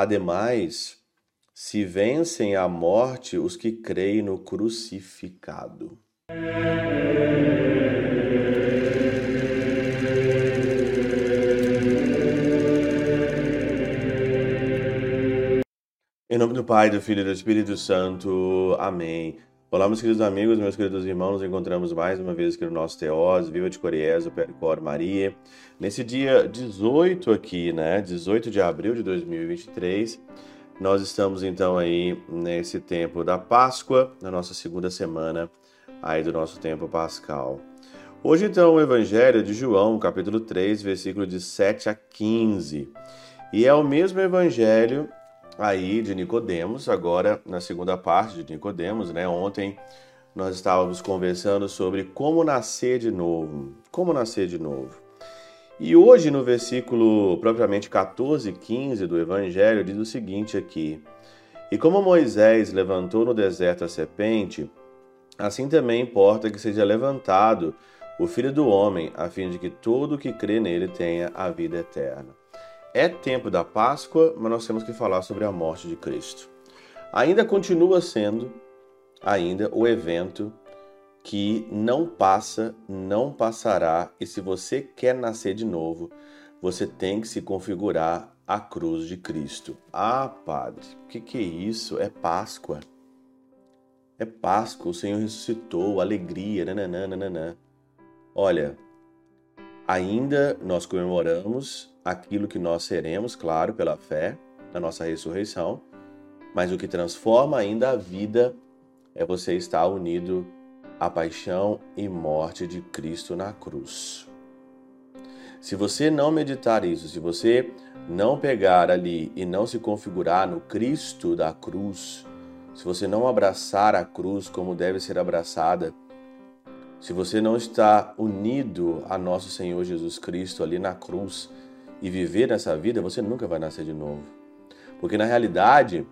Ademais, se vencem a morte os que creem no crucificado. Em nome do Pai, do Filho e do Espírito Santo. Amém. Olá, meus queridos amigos, meus queridos irmãos, nos encontramos mais uma vez aqui no nosso Teós, Viva de Coriés, Percor Maria. Nesse dia 18 aqui, né, 18 de abril de 2023, nós estamos então aí nesse tempo da Páscoa, na nossa segunda semana aí do nosso tempo pascal. Hoje então o Evangelho de João, capítulo 3, versículo de 7 a 15. E é o mesmo evangelho aí de Nicodemos, agora na segunda parte de Nicodemos, né? Ontem nós estávamos conversando sobre como nascer de novo, como nascer de novo. E hoje no versículo propriamente 14 e 15 do evangelho diz o seguinte aqui: E como Moisés levantou no deserto a serpente, assim também importa que seja levantado o Filho do homem, a fim de que todo que crê nele tenha a vida eterna. É tempo da Páscoa, mas nós temos que falar sobre a morte de Cristo. Ainda continua sendo ainda o evento que não passa, não passará, e se você quer nascer de novo, você tem que se configurar a cruz de Cristo. Ah, Padre, o que, que é isso? É Páscoa. É Páscoa, o Senhor ressuscitou, alegria, nananana. Olha, ainda nós comemoramos aquilo que nós seremos, claro, pela fé na nossa ressurreição, mas o que transforma ainda a vida é você estar unido à paixão e morte de Cristo na cruz. Se você não meditar isso, se você não pegar ali e não se configurar no Cristo da cruz, se você não abraçar a cruz como deve ser abraçada, se você não está unido a nosso Senhor Jesus Cristo ali na cruz, e viver nessa vida, você nunca vai nascer de novo. Porque na realidade,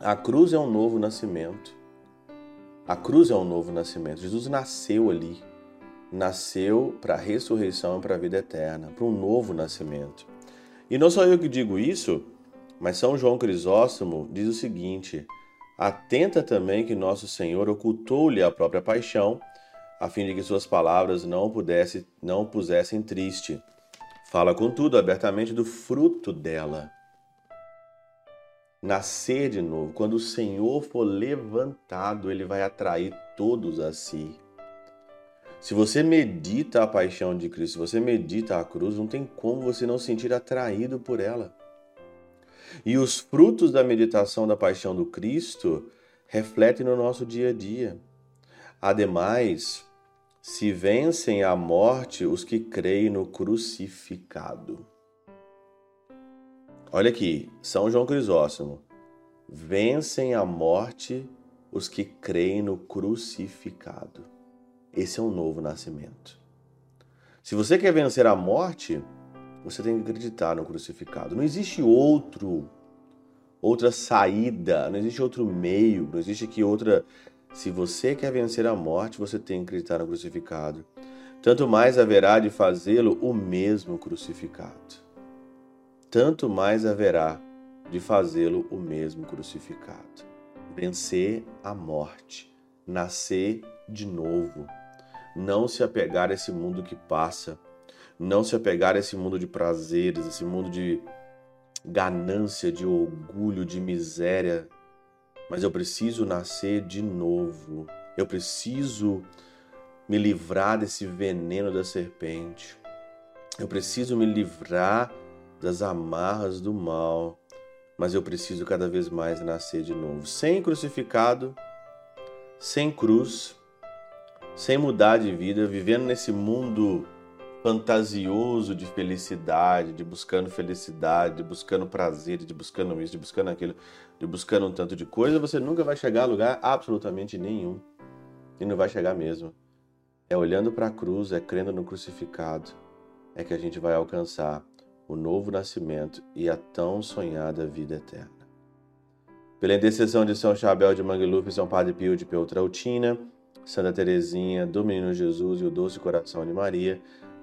a cruz é um novo nascimento. A cruz é um novo nascimento. Jesus nasceu ali. Nasceu para a ressurreição e para a vida eterna, para um novo nascimento. E não só eu que digo isso, mas São João Crisóstomo diz o seguinte: Atenta também que nosso Senhor ocultou-lhe a própria paixão, a fim de que suas palavras não pudesse, não pusessem triste Fala, contudo, abertamente do fruto dela. Nascer de novo. Quando o Senhor for levantado, ele vai atrair todos a si. Se você medita a paixão de Cristo, se você medita a cruz, não tem como você não sentir atraído por ela. E os frutos da meditação da paixão do Cristo refletem no nosso dia a dia. Ademais, se vencem a morte os que creem no crucificado. Olha aqui, São João Crisóstomo. Vencem a morte os que creem no crucificado. Esse é um novo nascimento. Se você quer vencer a morte, você tem que acreditar no crucificado. Não existe outro, outra saída, não existe outro meio, não existe aqui outra se você quer vencer a morte, você tem que acreditar no crucificado. Tanto mais haverá de fazê-lo o mesmo crucificado. Tanto mais haverá de fazê-lo o mesmo crucificado. Vencer a morte, nascer de novo, não se apegar a esse mundo que passa, não se apegar a esse mundo de prazeres, esse mundo de ganância, de orgulho, de miséria, mas eu preciso nascer de novo. Eu preciso me livrar desse veneno da serpente. Eu preciso me livrar das amarras do mal, mas eu preciso cada vez mais nascer de novo, sem crucificado, sem cruz, sem mudar de vida, vivendo nesse mundo fantasioso de felicidade, de buscando felicidade, de buscando prazer, de buscando isso, de buscando aquilo, de buscando um tanto de coisa, você nunca vai chegar a lugar absolutamente nenhum. E não vai chegar mesmo. É olhando para a cruz, é crendo no crucificado, é que a gente vai alcançar o novo nascimento e a tão sonhada vida eterna. Pela intercessão de São Chabel de Mangluf, São Padre Pio de Peltrautina, Santa Teresinha, do Menino Jesus e o Doce Coração de Maria,